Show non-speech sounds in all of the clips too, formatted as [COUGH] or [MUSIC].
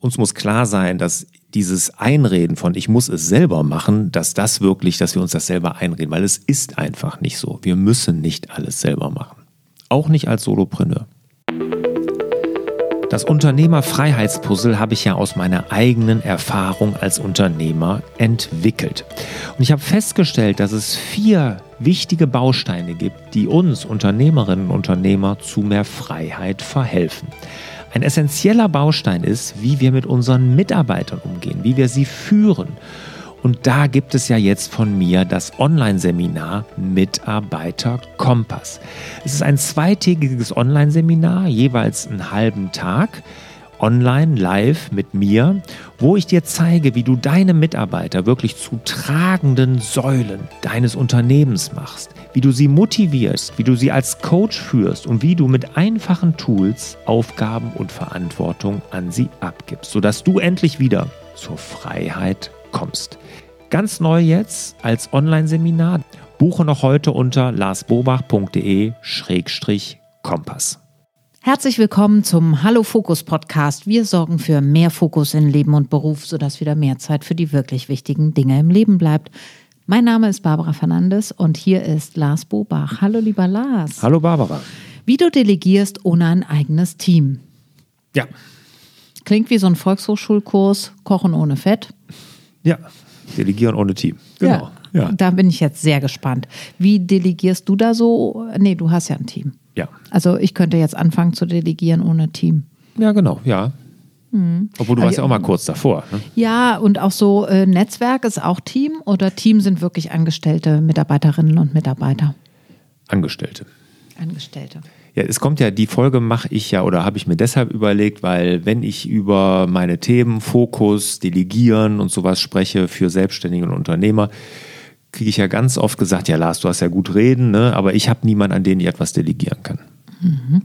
Uns muss klar sein, dass dieses Einreden von ich muss es selber machen, dass das wirklich, dass wir uns das selber einreden, weil es ist einfach nicht so. Wir müssen nicht alles selber machen. Auch nicht als Solopreneur. Das Unternehmerfreiheitspuzzle habe ich ja aus meiner eigenen Erfahrung als Unternehmer entwickelt. Und ich habe festgestellt, dass es vier wichtige Bausteine gibt, die uns Unternehmerinnen und Unternehmer zu mehr Freiheit verhelfen. Ein essentieller Baustein ist, wie wir mit unseren Mitarbeitern umgehen, wie wir sie führen. Und da gibt es ja jetzt von mir das Online-Seminar Mitarbeiter Kompass. Es ist ein zweitägiges Online-Seminar, jeweils einen halben Tag online, live mit mir, wo ich dir zeige, wie du deine Mitarbeiter wirklich zu tragenden Säulen deines Unternehmens machst, wie du sie motivierst, wie du sie als Coach führst und wie du mit einfachen Tools Aufgaben und Verantwortung an sie abgibst, sodass du endlich wieder zur Freiheit kommst. Ganz neu jetzt als Online-Seminar. Buche noch heute unter larsbobach.de-kompass. Herzlich willkommen zum Hallo Fokus Podcast. Wir sorgen für mehr Fokus in Leben und Beruf, sodass wieder mehr Zeit für die wirklich wichtigen Dinge im Leben bleibt. Mein Name ist Barbara Fernandes und hier ist Lars Bobach. Hallo lieber Lars. Hallo Barbara. Wie du delegierst ohne ein eigenes Team. Ja. Klingt wie so ein Volkshochschulkurs, Kochen ohne Fett. Ja, delegieren ohne Team. Genau. Ja. ja. Da bin ich jetzt sehr gespannt. Wie delegierst du da so? Nee, du hast ja ein Team. Ja. Also ich könnte jetzt anfangen zu delegieren ohne Team. Ja, genau, ja. Mhm. Obwohl du warst ja auch mal kurz davor. Ne? Ja, und auch so äh, Netzwerk ist auch Team oder Team sind wirklich angestellte Mitarbeiterinnen und Mitarbeiter? Angestellte. Angestellte. Ja, es kommt ja, die Folge mache ich ja oder habe ich mir deshalb überlegt, weil wenn ich über meine Themen, Fokus, Delegieren und sowas spreche für Selbstständige und Unternehmer, kriege ich ja ganz oft gesagt, ja Lars, du hast ja gut reden, ne? aber ich habe niemanden, an den ich etwas delegieren kann. Mhm.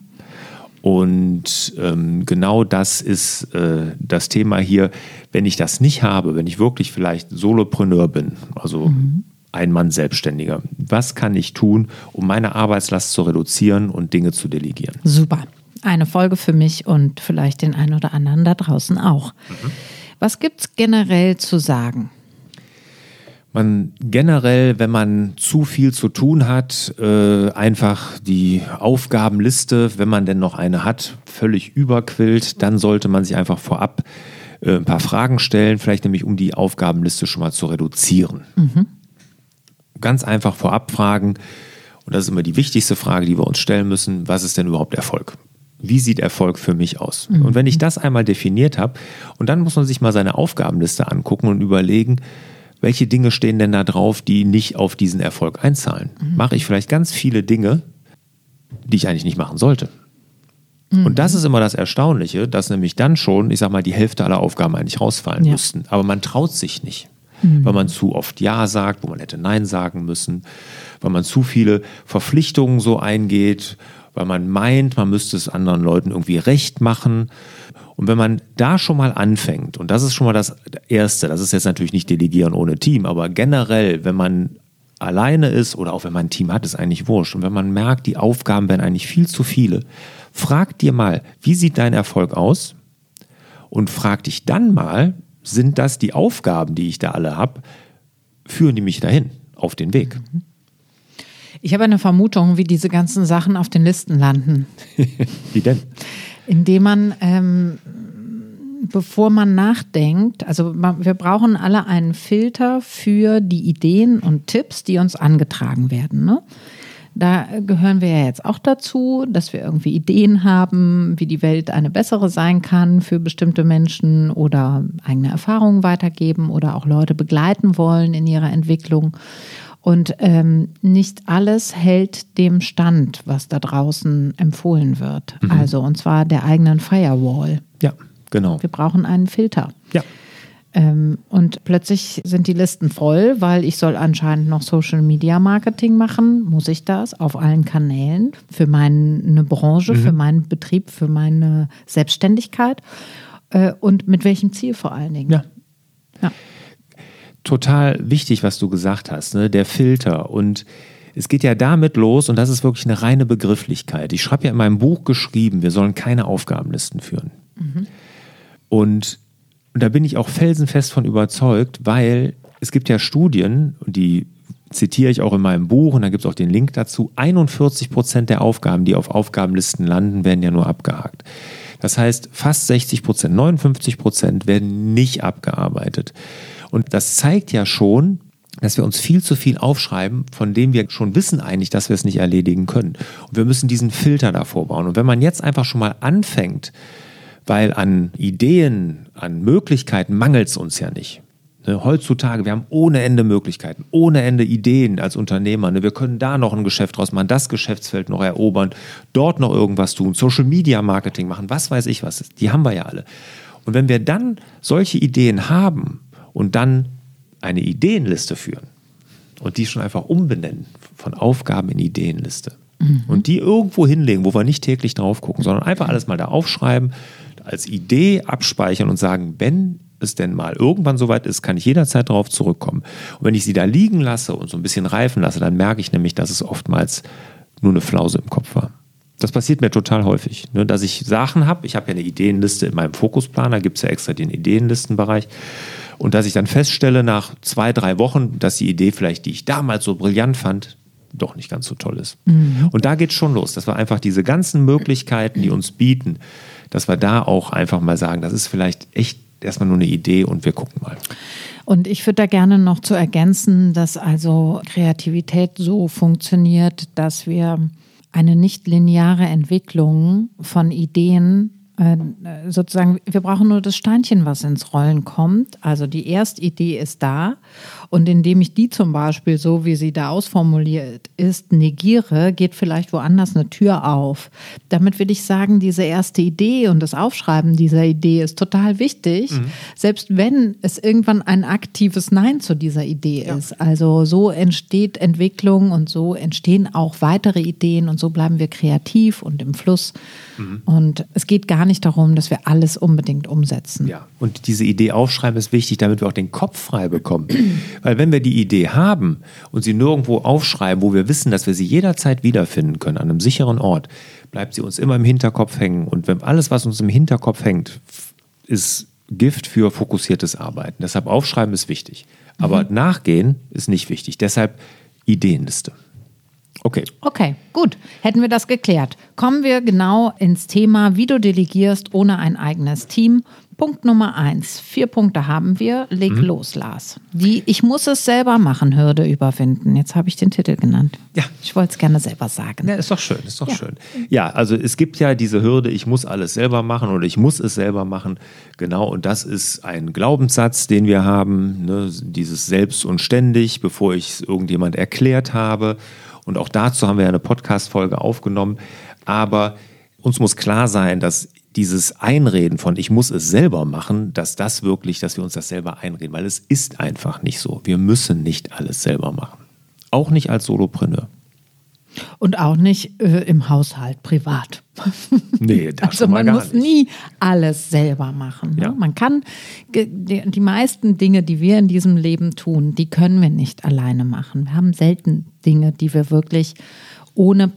Und ähm, genau das ist äh, das Thema hier. Wenn ich das nicht habe, wenn ich wirklich vielleicht Solopreneur bin, also mhm. ein Mann Selbstständiger, was kann ich tun, um meine Arbeitslast zu reduzieren und Dinge zu delegieren? Super. Eine Folge für mich und vielleicht den einen oder anderen da draußen auch. Mhm. Was gibt es generell zu sagen? Man generell, wenn man zu viel zu tun hat, äh, einfach die Aufgabenliste, wenn man denn noch eine hat, völlig überquillt, dann sollte man sich einfach vorab äh, ein paar Fragen stellen, vielleicht nämlich um die Aufgabenliste schon mal zu reduzieren. Mhm. Ganz einfach vorab fragen, und das ist immer die wichtigste Frage, die wir uns stellen müssen, was ist denn überhaupt Erfolg? Wie sieht Erfolg für mich aus? Mhm. Und wenn ich das einmal definiert habe, und dann muss man sich mal seine Aufgabenliste angucken und überlegen, welche Dinge stehen denn da drauf, die nicht auf diesen Erfolg einzahlen? Mhm. Mache ich vielleicht ganz viele Dinge, die ich eigentlich nicht machen sollte? Mhm. Und das ist immer das Erstaunliche, dass nämlich dann schon, ich sag mal, die Hälfte aller Aufgaben eigentlich rausfallen ja. müssten. Aber man traut sich nicht, mhm. weil man zu oft Ja sagt, wo man hätte Nein sagen müssen, weil man zu viele Verpflichtungen so eingeht, weil man meint, man müsste es anderen Leuten irgendwie recht machen. Und wenn man da schon mal anfängt, und das ist schon mal das Erste, das ist jetzt natürlich nicht Delegieren ohne Team, aber generell, wenn man alleine ist oder auch wenn man ein Team hat, ist eigentlich wurscht. Und wenn man merkt, die Aufgaben werden eigentlich viel zu viele, frag dir mal, wie sieht dein Erfolg aus? Und frag dich dann mal, sind das die Aufgaben, die ich da alle habe, führen die mich dahin, auf den Weg? Ich habe eine Vermutung, wie diese ganzen Sachen auf den Listen landen. [LAUGHS] wie denn? Indem man, ähm, bevor man nachdenkt, also wir brauchen alle einen Filter für die Ideen und Tipps, die uns angetragen werden. Ne? Da gehören wir ja jetzt auch dazu, dass wir irgendwie Ideen haben, wie die Welt eine bessere sein kann für bestimmte Menschen oder eigene Erfahrungen weitergeben oder auch Leute begleiten wollen in ihrer Entwicklung. Und ähm, nicht alles hält dem Stand, was da draußen empfohlen wird. Mhm. Also, und zwar der eigenen Firewall. Ja, genau. Wir brauchen einen Filter. Ja. Ähm, und plötzlich sind die Listen voll, weil ich soll anscheinend noch Social Media Marketing machen. Muss ich das auf allen Kanälen für meine Branche, mhm. für meinen Betrieb, für meine Selbstständigkeit? Äh, und mit welchem Ziel vor allen Dingen? Ja. ja total wichtig, was du gesagt hast, ne? der Filter. Und es geht ja damit los, und das ist wirklich eine reine Begrifflichkeit. Ich schreibe ja in meinem Buch geschrieben, wir sollen keine Aufgabenlisten führen. Mhm. Und Und da bin ich auch felsenfest von überzeugt, weil es gibt ja Studien, die zitiere ich auch in meinem Buch und da gibt es auch den Link dazu. 41 Prozent der Aufgaben, die auf Aufgabenlisten landen, werden ja nur abgehakt. Das heißt, fast 60 Prozent, 59 Prozent werden nicht abgearbeitet. Und das zeigt ja schon, dass wir uns viel zu viel aufschreiben, von dem wir schon wissen eigentlich, dass wir es nicht erledigen können. Und wir müssen diesen Filter davor bauen. Und wenn man jetzt einfach schon mal anfängt, weil an Ideen, an Möglichkeiten mangelt es uns ja nicht. Ne, heutzutage, wir haben ohne Ende Möglichkeiten, ohne Ende Ideen als Unternehmer. Ne, wir können da noch ein Geschäft draus machen, das Geschäftsfeld noch erobern, dort noch irgendwas tun, Social Media Marketing machen, was weiß ich was. Die haben wir ja alle. Und wenn wir dann solche Ideen haben und dann eine Ideenliste führen und die schon einfach umbenennen von Aufgaben in Ideenliste mhm. und die irgendwo hinlegen, wo wir nicht täglich drauf gucken, sondern einfach alles mal da aufschreiben, als Idee abspeichern und sagen, wenn es denn mal irgendwann soweit ist, kann ich jederzeit darauf zurückkommen. Und wenn ich sie da liegen lasse und so ein bisschen reifen lasse, dann merke ich nämlich, dass es oftmals nur eine Flause im Kopf war. Das passiert mir total häufig, ne, dass ich Sachen habe. Ich habe ja eine Ideenliste in meinem Fokusplaner, gibt es ja extra den Ideenlistenbereich. Und dass ich dann feststelle nach zwei, drei Wochen, dass die Idee vielleicht, die ich damals so brillant fand, doch nicht ganz so toll ist. Mhm. Und da geht es schon los, dass wir einfach diese ganzen Möglichkeiten, die uns bieten, dass wir da auch einfach mal sagen, das ist vielleicht echt erstmal nur eine Idee und wir gucken mal. Und ich würde da gerne noch zu ergänzen, dass also Kreativität so funktioniert, dass wir eine nicht lineare Entwicklung von Ideen sozusagen, wir brauchen nur das Steinchen, was ins Rollen kommt. Also die Erstidee ist da. Und indem ich die zum Beispiel, so wie sie da ausformuliert ist, negiere, geht vielleicht woanders eine Tür auf. Damit will ich sagen, diese erste Idee und das Aufschreiben dieser Idee ist total wichtig, mhm. selbst wenn es irgendwann ein aktives Nein zu dieser Idee ja. ist. Also so entsteht Entwicklung und so entstehen auch weitere Ideen und so bleiben wir kreativ und im Fluss. Mhm. Und es geht gar nicht darum, dass wir alles unbedingt umsetzen. Ja, und diese Idee aufschreiben ist wichtig, damit wir auch den Kopf frei bekommen. [CLEARS THROAT] Weil wenn wir die Idee haben und sie nirgendwo aufschreiben, wo wir wissen, dass wir sie jederzeit wiederfinden können, an einem sicheren Ort, bleibt sie uns immer im Hinterkopf hängen. Und wenn alles, was uns im Hinterkopf hängt, ist Gift für fokussiertes Arbeiten. Deshalb aufschreiben ist wichtig. Aber mhm. nachgehen ist nicht wichtig. Deshalb Ideenliste. Okay. Okay, gut. Hätten wir das geklärt. Kommen wir genau ins Thema, wie du delegierst ohne ein eigenes Team. Punkt Nummer eins. Vier Punkte haben wir. Leg mhm. los, Lars. Die Ich muss es selber machen, Hürde überwinden. Jetzt habe ich den Titel genannt. Ja. Ich wollte es gerne selber sagen. Ja, ist doch schön, ist doch ja. schön. Ja, also es gibt ja diese Hürde, ich muss alles selber machen oder ich muss es selber machen. Genau, und das ist ein Glaubenssatz, den wir haben. Ne? Dieses Selbst und ständig, bevor ich es irgendjemand erklärt habe. Und auch dazu haben wir eine Podcast-Folge aufgenommen. Aber uns muss klar sein, dass dieses Einreden von ich muss es selber machen, dass das wirklich, dass wir uns das selber einreden, weil es ist einfach nicht so. Wir müssen nicht alles selber machen. Auch nicht als Solopreneur. Und auch nicht äh, im Haushalt, privat. Nee, das [LAUGHS] also man muss nicht. nie alles selber machen. Ne? Ja. Man kann die, die meisten Dinge, die wir in diesem Leben tun, die können wir nicht alleine machen. Wir haben selten Dinge, die wir wirklich ohne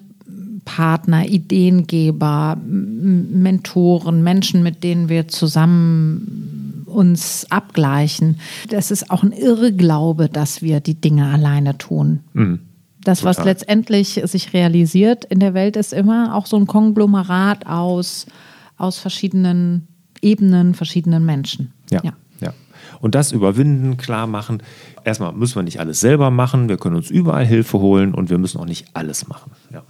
Partner, Ideengeber, Mentoren, Menschen, mit denen wir zusammen uns abgleichen. Das ist auch ein Irrglaube, dass wir die Dinge alleine tun. Mhm. Das, was Total. letztendlich sich realisiert in der Welt, ist immer auch so ein Konglomerat aus, aus verschiedenen Ebenen, verschiedenen Menschen. ja. ja. ja. Und das überwinden, klar machen. Erstmal müssen wir nicht alles selber machen. Wir können uns überall Hilfe holen und wir müssen auch nicht alles machen. Ja.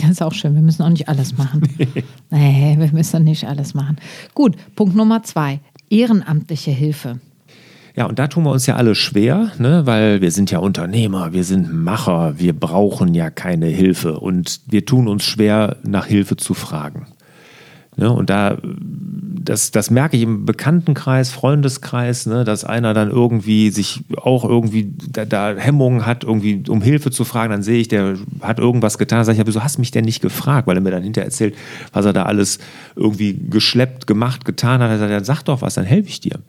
Das ist auch schön. Wir müssen auch nicht alles machen. [LAUGHS] nee, wir müssen nicht alles machen. Gut, Punkt Nummer zwei. Ehrenamtliche Hilfe. Ja, und da tun wir uns ja alle schwer, ne? weil wir sind ja Unternehmer, wir sind Macher, wir brauchen ja keine Hilfe und wir tun uns schwer, nach Hilfe zu fragen. Ne? Und da, das, das merke ich im Bekanntenkreis, Freundeskreis, ne? dass einer dann irgendwie sich auch irgendwie da, da, Hemmungen hat, irgendwie um Hilfe zu fragen. Dann sehe ich, der hat irgendwas getan. Sag ich, wieso hast du mich denn nicht gefragt? Weil er mir dann hinterher erzählt, was er da alles irgendwie geschleppt, gemacht, getan hat. Er sagt, dann sag doch was, dann helfe ich dir.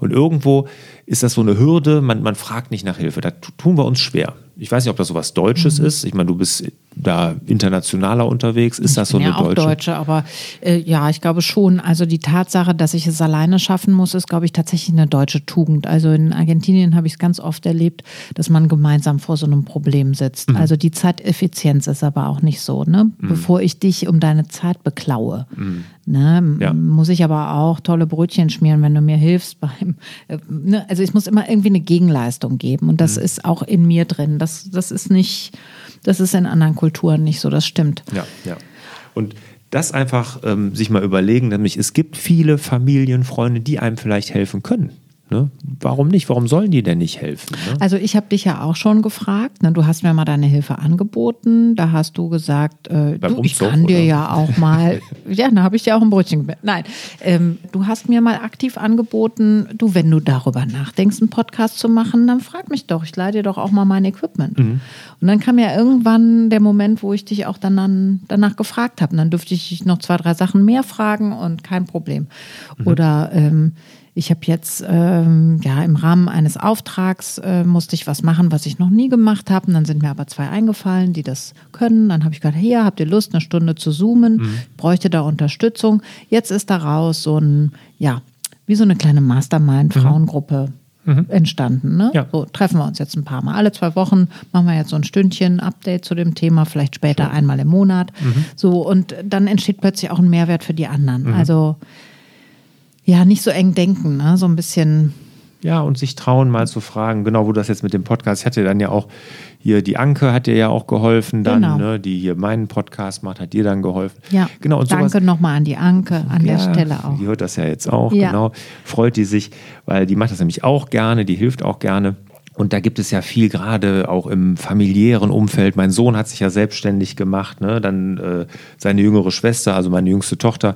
Und irgendwo ist das so eine Hürde, man, man fragt nicht nach Hilfe. Da tun wir uns schwer. Ich weiß nicht, ob das so was Deutsches mhm. ist. Ich meine, du bist da internationaler unterwegs? Ist das so ja, eine deutsche? auch Deutsche, aber äh, ja, ich glaube schon. Also die Tatsache, dass ich es alleine schaffen muss, ist, glaube ich, tatsächlich eine deutsche Tugend. Also in Argentinien habe ich es ganz oft erlebt, dass man gemeinsam vor so einem Problem sitzt. Mhm. Also die Zeiteffizienz ist aber auch nicht so. Ne? Mhm. Bevor ich dich um deine Zeit beklaue, mhm. ne, ja. muss ich aber auch tolle Brötchen schmieren, wenn du mir hilfst beim. Äh, ne? Also es muss immer irgendwie eine Gegenleistung geben und das mhm. ist auch in mir drin. Das, das ist nicht das ist in anderen Kulturen nicht so, das stimmt. Ja, ja. Und das einfach ähm, sich mal überlegen, nämlich es gibt viele Familien, Freunde, die einem vielleicht helfen können. Ne? Warum nicht? Warum sollen die denn nicht helfen? Ne? Also ich habe dich ja auch schon gefragt. Ne? Du hast mir mal deine Hilfe angeboten. Da hast du gesagt, äh, du, ich kann dir ja auch mal, [LAUGHS] ja, da habe ich dir auch ein Brötchen. Nein, ähm, du hast mir mal aktiv angeboten, du, wenn du darüber nachdenkst, einen Podcast zu machen, dann frag mich doch. Ich leih dir doch auch mal mein Equipment. Mhm. Und dann kam ja irgendwann der Moment, wo ich dich auch dann danach gefragt habe. Dann dürfte ich dich noch zwei, drei Sachen mehr fragen und kein Problem. Mhm. Oder ähm, ich habe jetzt ähm, ja im Rahmen eines Auftrags äh, musste ich was machen, was ich noch nie gemacht habe. Und dann sind mir aber zwei eingefallen, die das können. Dann habe ich gedacht, hier habt ihr Lust, eine Stunde zu zoomen? Mhm. Bräuchte da Unterstützung. Jetzt ist daraus so ein, ja, wie so eine kleine Mastermind-Frauengruppe. Mhm. entstanden. Ne? Ja. So treffen wir uns jetzt ein paar Mal. Alle zwei Wochen machen wir jetzt so ein Stündchen Update zu dem Thema, vielleicht später einmal im Monat. Mhm. So, und dann entsteht plötzlich auch ein Mehrwert für die anderen. Mhm. Also ja, nicht so eng denken, ne? so ein bisschen. Ja, und sich trauen, mal zu fragen, genau, wo das jetzt mit dem Podcast, ich hatte dann ja auch hier, die Anke hat dir ja auch geholfen, dann, genau. ne, die hier meinen Podcast macht, hat dir dann geholfen. Ja, genau. Und danke nochmal an die Anke an ja, der Stelle auch. Die hört das ja jetzt auch, ja. genau. Freut die sich, weil die macht das nämlich auch gerne, die hilft auch gerne. Und da gibt es ja viel, gerade auch im familiären Umfeld. Mein Sohn hat sich ja selbstständig gemacht, ne? dann äh, seine jüngere Schwester, also meine jüngste Tochter,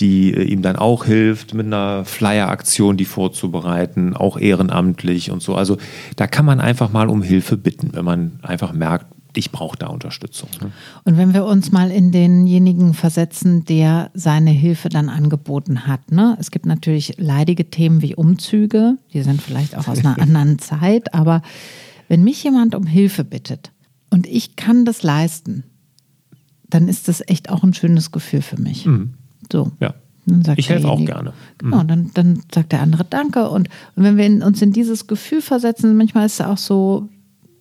die äh, ihm dann auch hilft, mit einer Flyer-Aktion die vorzubereiten, auch ehrenamtlich und so. Also da kann man einfach mal um Hilfe bitten, wenn man einfach merkt, ich brauche da Unterstützung. Ne? Und wenn wir uns mal in denjenigen versetzen, der seine Hilfe dann angeboten hat. Ne? Es gibt natürlich leidige Themen wie Umzüge, die sind vielleicht auch aus einer [LAUGHS] anderen Zeit, aber wenn mich jemand um Hilfe bittet und ich kann das leisten, dann ist das echt auch ein schönes Gefühl für mich. Mhm. So. Ja. ich helfe auch gerne. Genau, mhm. dann, dann sagt der andere Danke. Und, und wenn wir in, uns in dieses Gefühl versetzen, manchmal ist es auch so,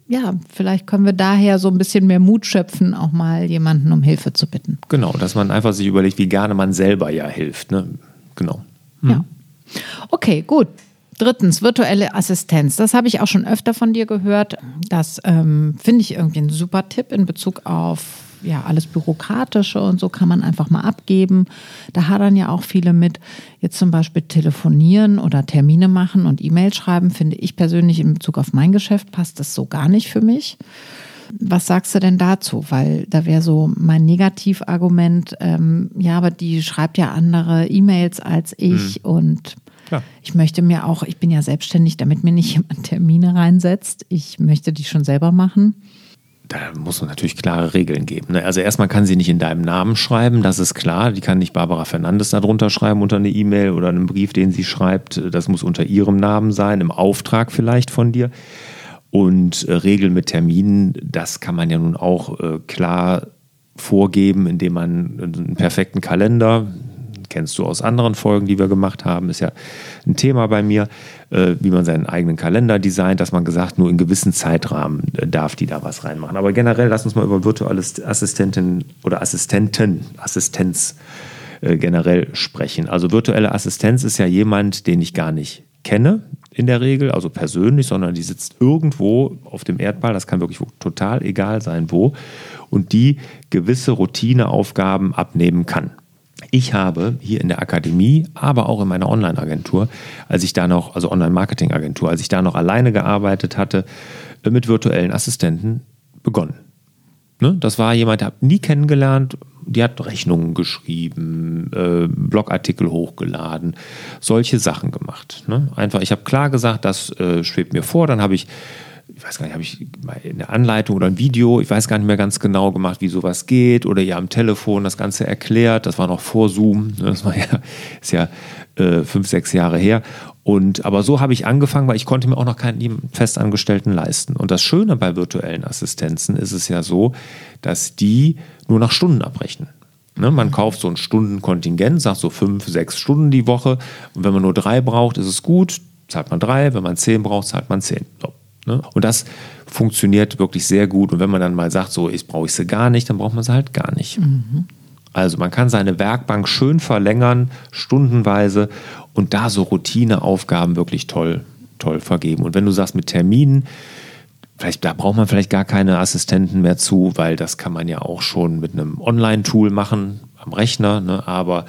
ja, vielleicht können wir daher so ein bisschen mehr Mut schöpfen, auch mal jemanden um Hilfe zu bitten. Genau, dass man einfach sich überlegt, wie gerne man selber ja hilft. Ne? Genau. Mhm. Ja. Okay, gut. Drittens, virtuelle Assistenz. Das habe ich auch schon öfter von dir gehört. Das ähm, finde ich irgendwie ein super Tipp in Bezug auf ja, alles Bürokratische und so kann man einfach mal abgeben. Da hadern ja auch viele mit. Jetzt zum Beispiel telefonieren oder Termine machen und E-Mail schreiben, finde ich persönlich in Bezug auf mein Geschäft passt das so gar nicht für mich. Was sagst du denn dazu? Weil da wäre so mein Negativargument, ähm, ja, aber die schreibt ja andere E-Mails als ich mhm. und ja. ich möchte mir auch, ich bin ja selbstständig, damit mir nicht jemand Termine reinsetzt. Ich möchte die schon selber machen da muss man natürlich klare Regeln geben. Ne? Also erstmal kann sie nicht in deinem Namen schreiben, das ist klar. Die kann nicht Barbara Fernandes darunter schreiben unter eine E-Mail oder einen Brief, den sie schreibt. Das muss unter ihrem Namen sein, im Auftrag vielleicht von dir. Und äh, Regeln mit Terminen, das kann man ja nun auch äh, klar vorgeben, indem man einen perfekten Kalender, kennst du aus anderen Folgen, die wir gemacht haben, ist ja ein Thema bei mir, äh, wie man seinen eigenen Kalender designt, dass man gesagt, nur in gewissen Zeitrahmen äh, darf die da was reinmachen. Aber generell, lass uns mal über virtuelle Assistentin oder Assistenten, Assistenz äh, generell sprechen. Also virtuelle Assistenz ist ja jemand, den ich gar nicht kenne in der Regel, also persönlich, sondern die sitzt irgendwo auf dem Erdball, das kann wirklich total egal sein, wo, und die gewisse Routineaufgaben abnehmen kann. Ich habe hier in der Akademie, aber auch in meiner Online-Agentur, als ich da noch, also Online-Marketing-Agentur, als ich da noch alleine gearbeitet hatte, äh, mit virtuellen Assistenten begonnen. Ne? Das war jemand, der habe nie kennengelernt, die hat Rechnungen geschrieben, äh, Blogartikel hochgeladen, solche Sachen gemacht. Ne? Einfach, ich habe klar gesagt, das äh, schwebt mir vor, dann habe ich ich weiß gar nicht, habe ich eine Anleitung oder ein Video, ich weiß gar nicht mehr ganz genau gemacht, wie sowas geht oder ihr am Telefon das Ganze erklärt. Das war noch vor Zoom. Ne? Das war ja, ist ja äh, fünf, sechs Jahre her. Und aber so habe ich angefangen, weil ich konnte mir auch noch keinen Festangestellten leisten. Und das Schöne bei virtuellen Assistenzen ist es ja so, dass die nur nach Stunden abrechnen. Ne, man kauft so ein Stundenkontingent, sagt so fünf, sechs Stunden die Woche. Und wenn man nur drei braucht, ist es gut, zahlt man drei. Wenn man zehn braucht, zahlt man zehn. So, ne? Und das funktioniert wirklich sehr gut. Und wenn man dann mal sagt, so, ich brauche ich sie gar nicht, dann braucht man sie halt gar nicht. Mhm. Also man kann seine Werkbank schön verlängern, stundenweise und da so Routineaufgaben wirklich toll, toll vergeben. Und wenn du sagst mit Terminen, vielleicht da braucht man vielleicht gar keine Assistenten mehr zu, weil das kann man ja auch schon mit einem Online-Tool machen am Rechner. Ne? Aber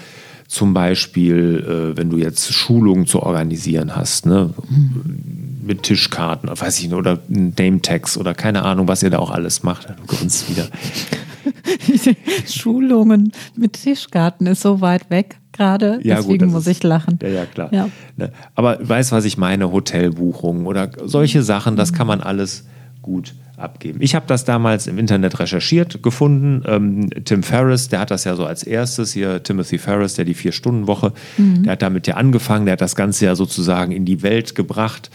zum Beispiel, äh, wenn du jetzt Schulungen zu organisieren hast, ne? Mhm. Mit Tischkarten, weiß ich nicht, oder Name-Tags oder keine Ahnung, was ihr da auch alles macht. Du grunzt wieder. [LAUGHS] Schulungen mit Tischgarten ist so weit weg gerade, ja, deswegen gut, muss ich lachen. Ja, ja, klar. Ja. Ne, aber weißt was ich meine? Hotelbuchungen oder solche Sachen, das kann man alles gut abgeben. Ich habe das damals im Internet recherchiert, gefunden. Ähm, Tim Ferriss, der hat das ja so als erstes hier, Timothy Ferriss, der die Vier-Stunden-Woche, mhm. der hat damit ja angefangen, der hat das Ganze ja sozusagen in die Welt gebracht.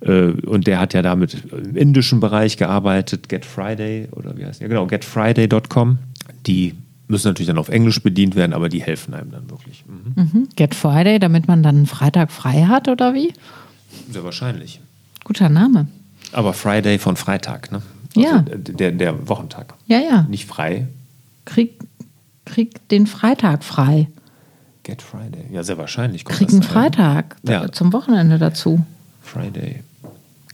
Äh, und der hat ja damit im indischen Bereich gearbeitet, Get Friday oder wie heißt der? Genau, getfriday.com. Die müssen natürlich dann auf Englisch bedient werden, aber die helfen einem dann wirklich. Mhm. Mhm. Get Friday, damit man dann Freitag frei hat oder wie? Sehr wahrscheinlich. Guter Name. Aber Friday von Freitag, ne? Also ja. Der, der Wochentag. Ja, ja. Nicht frei. Krieg, krieg den Freitag frei. Get Friday. Ja, sehr wahrscheinlich. Krieg einen Freitag ja. zum Wochenende dazu. Friday.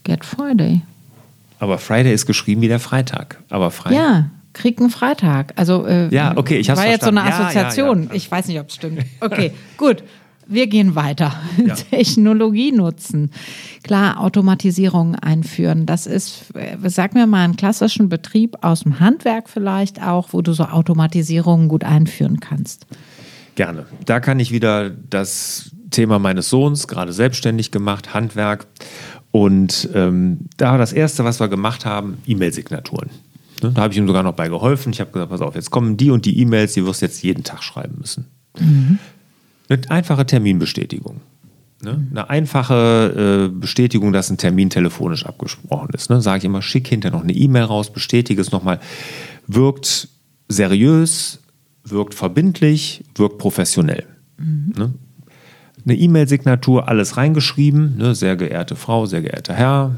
Get Friday. Aber Friday ist geschrieben wie der Freitag. Aber Freitag. Ja, krieg einen Freitag. Also äh, ja, okay, ich war verstanden. jetzt so eine Assoziation. Ja, ja, ich weiß nicht, ob es stimmt. Okay, [LAUGHS] gut. Wir gehen weiter. Ja. [LAUGHS] Technologie nutzen. Klar, Automatisierung einführen. Das ist, äh, sag mir mal, einen klassischen Betrieb aus dem Handwerk vielleicht auch, wo du so Automatisierungen gut einführen kannst. Gerne. Da kann ich wieder das Thema meines Sohns, gerade selbstständig gemacht, Handwerk. Und ähm, da war das Erste, was wir gemacht haben, E-Mail-Signaturen. Ne, da habe ich ihm sogar noch bei geholfen. Ich habe gesagt, pass auf, jetzt kommen die und die E-Mails, die wirst du jetzt jeden Tag schreiben müssen. Mhm. Eine einfache Terminbestätigung. Ne? Eine einfache äh, Bestätigung, dass ein Termin telefonisch abgesprochen ist. Ne? Sage ich immer, schick hinterher noch eine E-Mail raus, bestätige es nochmal. Wirkt seriös, wirkt verbindlich, wirkt professionell. Mhm. Ne? Eine E-Mail-Signatur, alles reingeschrieben, ne, sehr geehrte Frau, sehr geehrter Herr,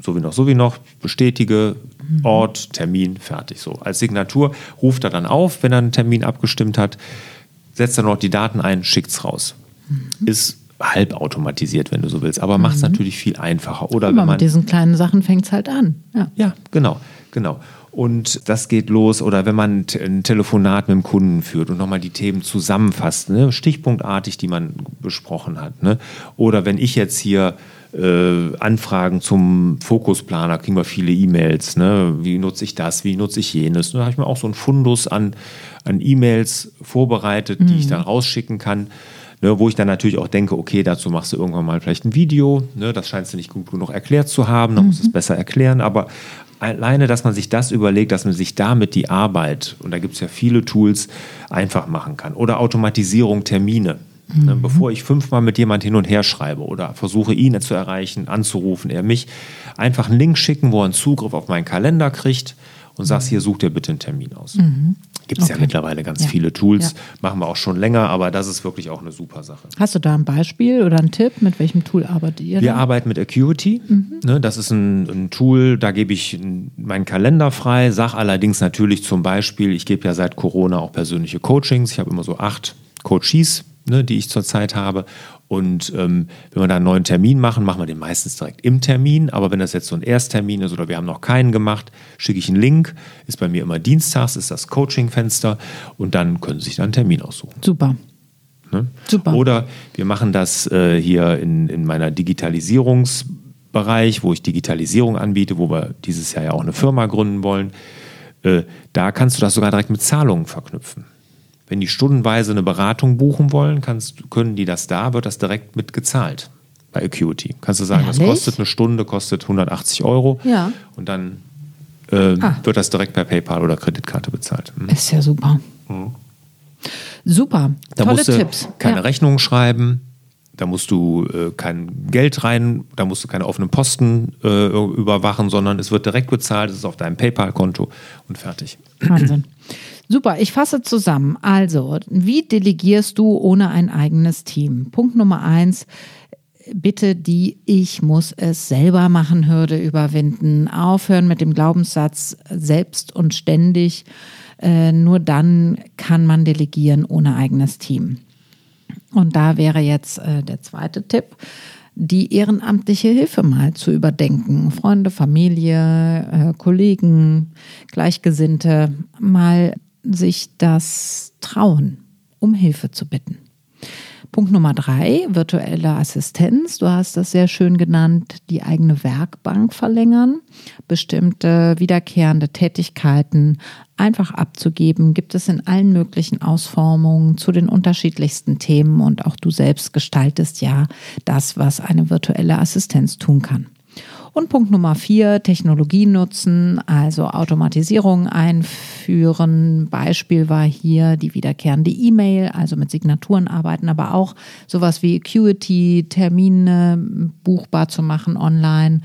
so wie noch, so wie noch, bestätige, mhm. Ort, Termin, fertig. So. Als Signatur ruft er dann auf, wenn er einen Termin abgestimmt hat, setzt dann noch die Daten ein, schickt es raus. Mhm. Ist halb automatisiert, wenn du so willst, aber macht es mhm. natürlich viel einfacher. Oder aber wenn man, mit diesen kleinen Sachen fängt es halt an. Ja. ja, genau, genau. Und das geht los, oder wenn man ein Telefonat mit dem Kunden führt und nochmal die Themen zusammenfasst, ne? stichpunktartig, die man besprochen hat. Ne? Oder wenn ich jetzt hier äh, Anfragen zum Fokusplaner, kriegen wir viele E-Mails. Ne? Wie nutze ich das? Wie nutze ich jenes? Da habe ich mir auch so einen Fundus an, an E-Mails vorbereitet, mhm. die ich mhm. dann rausschicken kann. Ne, wo ich dann natürlich auch denke, okay, dazu machst du irgendwann mal vielleicht ein Video. Ne, das scheinst du nicht gut genug erklärt zu haben, dann mhm. musst du es besser erklären. Aber alleine, dass man sich das überlegt, dass man sich damit die Arbeit, und da gibt es ja viele Tools, einfach machen kann. Oder Automatisierung, Termine. Ne, mhm. Bevor ich fünfmal mit jemand hin und her schreibe oder versuche, ihn zu erreichen, anzurufen, er mich, einfach einen Link schicken, wo er einen Zugriff auf meinen Kalender kriegt und sagst, hier such dir bitte einen Termin aus. Mhm. Gibt es okay. ja mittlerweile ganz ja. viele Tools, ja. machen wir auch schon länger, aber das ist wirklich auch eine super Sache. Hast du da ein Beispiel oder einen Tipp, mit welchem Tool arbeitet ihr? Wir da? arbeiten mit Acuity. Mhm. Ne, das ist ein, ein, Tool, da gebe ich meinen Kalender frei, sage allerdings natürlich zum Beispiel, ich gebe ja seit Corona auch persönliche Coachings. Ich habe immer so acht Coaches, ne, die ich zurzeit habe. Und ähm, wenn wir da einen neuen Termin machen, machen wir den meistens direkt im Termin. Aber wenn das jetzt so ein Ersttermin ist oder wir haben noch keinen gemacht, schicke ich einen Link. Ist bei mir immer dienstags, ist das Coaching-Fenster. Und dann können Sie sich dann einen Termin aussuchen. Super. Ne? Super. Oder wir machen das äh, hier in, in meiner Digitalisierungsbereich, wo ich Digitalisierung anbiete, wo wir dieses Jahr ja auch eine Firma gründen wollen. Äh, da kannst du das sogar direkt mit Zahlungen verknüpfen. Wenn die stundenweise eine Beratung buchen wollen, kannst, können die das da, wird das direkt mitgezahlt bei Acuity. Kannst du sagen, Ehrlich? das kostet eine Stunde, kostet 180 Euro ja. und dann äh, ah. wird das direkt per PayPal oder Kreditkarte bezahlt. Mhm. Ist ja super. Mhm. Super. Da Tolle musst du Tipps. keine ja. Rechnung schreiben. Da musst du äh, kein Geld rein, da musst du keine offenen Posten äh, überwachen, sondern es wird direkt bezahlt, es ist auf deinem PayPal-Konto und fertig. Wahnsinn. [CLEARS THROAT] Super, ich fasse zusammen. Also, wie delegierst du ohne ein eigenes Team? Punkt Nummer eins, bitte die Ich muss es selber machen Hürde überwinden. Aufhören mit dem Glaubenssatz selbst und ständig. Äh, nur dann kann man delegieren ohne eigenes Team. Und da wäre jetzt äh, der zweite Tipp, die ehrenamtliche Hilfe mal zu überdenken. Freunde, Familie, äh, Kollegen, Gleichgesinnte, mal sich das trauen, um Hilfe zu bitten. Punkt Nummer drei, virtuelle Assistenz. Du hast das sehr schön genannt, die eigene Werkbank verlängern, bestimmte wiederkehrende Tätigkeiten einfach abzugeben. Gibt es in allen möglichen Ausformungen zu den unterschiedlichsten Themen und auch du selbst gestaltest ja das, was eine virtuelle Assistenz tun kann. Und Punkt Nummer vier, Technologie nutzen, also Automatisierung einführen. Beispiel war hier die wiederkehrende E-Mail, also mit Signaturen arbeiten, aber auch sowas wie Acuity, Termine buchbar zu machen online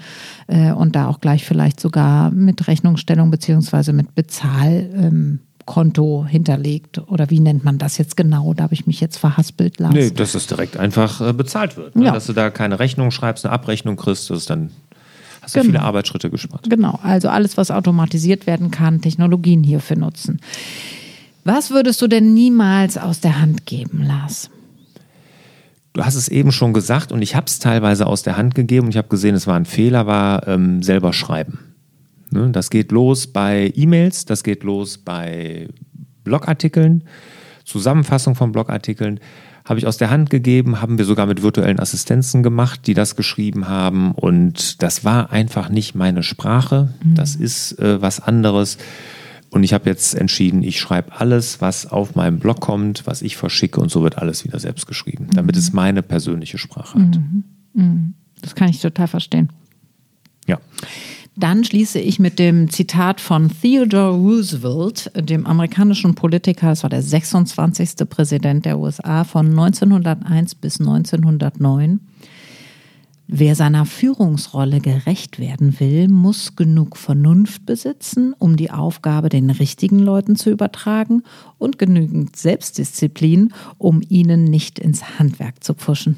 äh, und da auch gleich vielleicht sogar mit Rechnungsstellung beziehungsweise mit Bezahl. Ähm, Konto hinterlegt oder wie nennt man das jetzt genau? Da habe ich mich jetzt verhaspelt lassen. Nee, dass es direkt einfach äh, bezahlt wird. Ne? Ja. Dass du da keine Rechnung schreibst, eine Abrechnung kriegst, das ist dann Hast du genau. viele Arbeitsschritte gespart. Genau, also alles, was automatisiert werden kann, Technologien hierfür nutzen. Was würdest du denn niemals aus der Hand geben, Lars? Du hast es eben schon gesagt und ich habe es teilweise aus der Hand gegeben und ich habe gesehen, es war ein Fehler, war ähm, selber schreiben. Ne? Das geht los bei E-Mails, das geht los bei Blogartikeln, Zusammenfassung von Blogartikeln habe ich aus der Hand gegeben, haben wir sogar mit virtuellen Assistenzen gemacht, die das geschrieben haben. Und das war einfach nicht meine Sprache. Mhm. Das ist äh, was anderes. Und ich habe jetzt entschieden, ich schreibe alles, was auf meinem Blog kommt, was ich verschicke und so wird alles wieder selbst geschrieben, damit mhm. es meine persönliche Sprache hat. Mhm. mhm. Das kann ich total verstehen. Ja. Dann schließe ich mit dem Zitat von Theodore Roosevelt, dem amerikanischen Politiker, es war der 26. Präsident der USA von 1901 bis 1909. Wer seiner Führungsrolle gerecht werden will, muss genug Vernunft besitzen, um die Aufgabe den richtigen Leuten zu übertragen und genügend Selbstdisziplin, um ihnen nicht ins Handwerk zu pfuschen.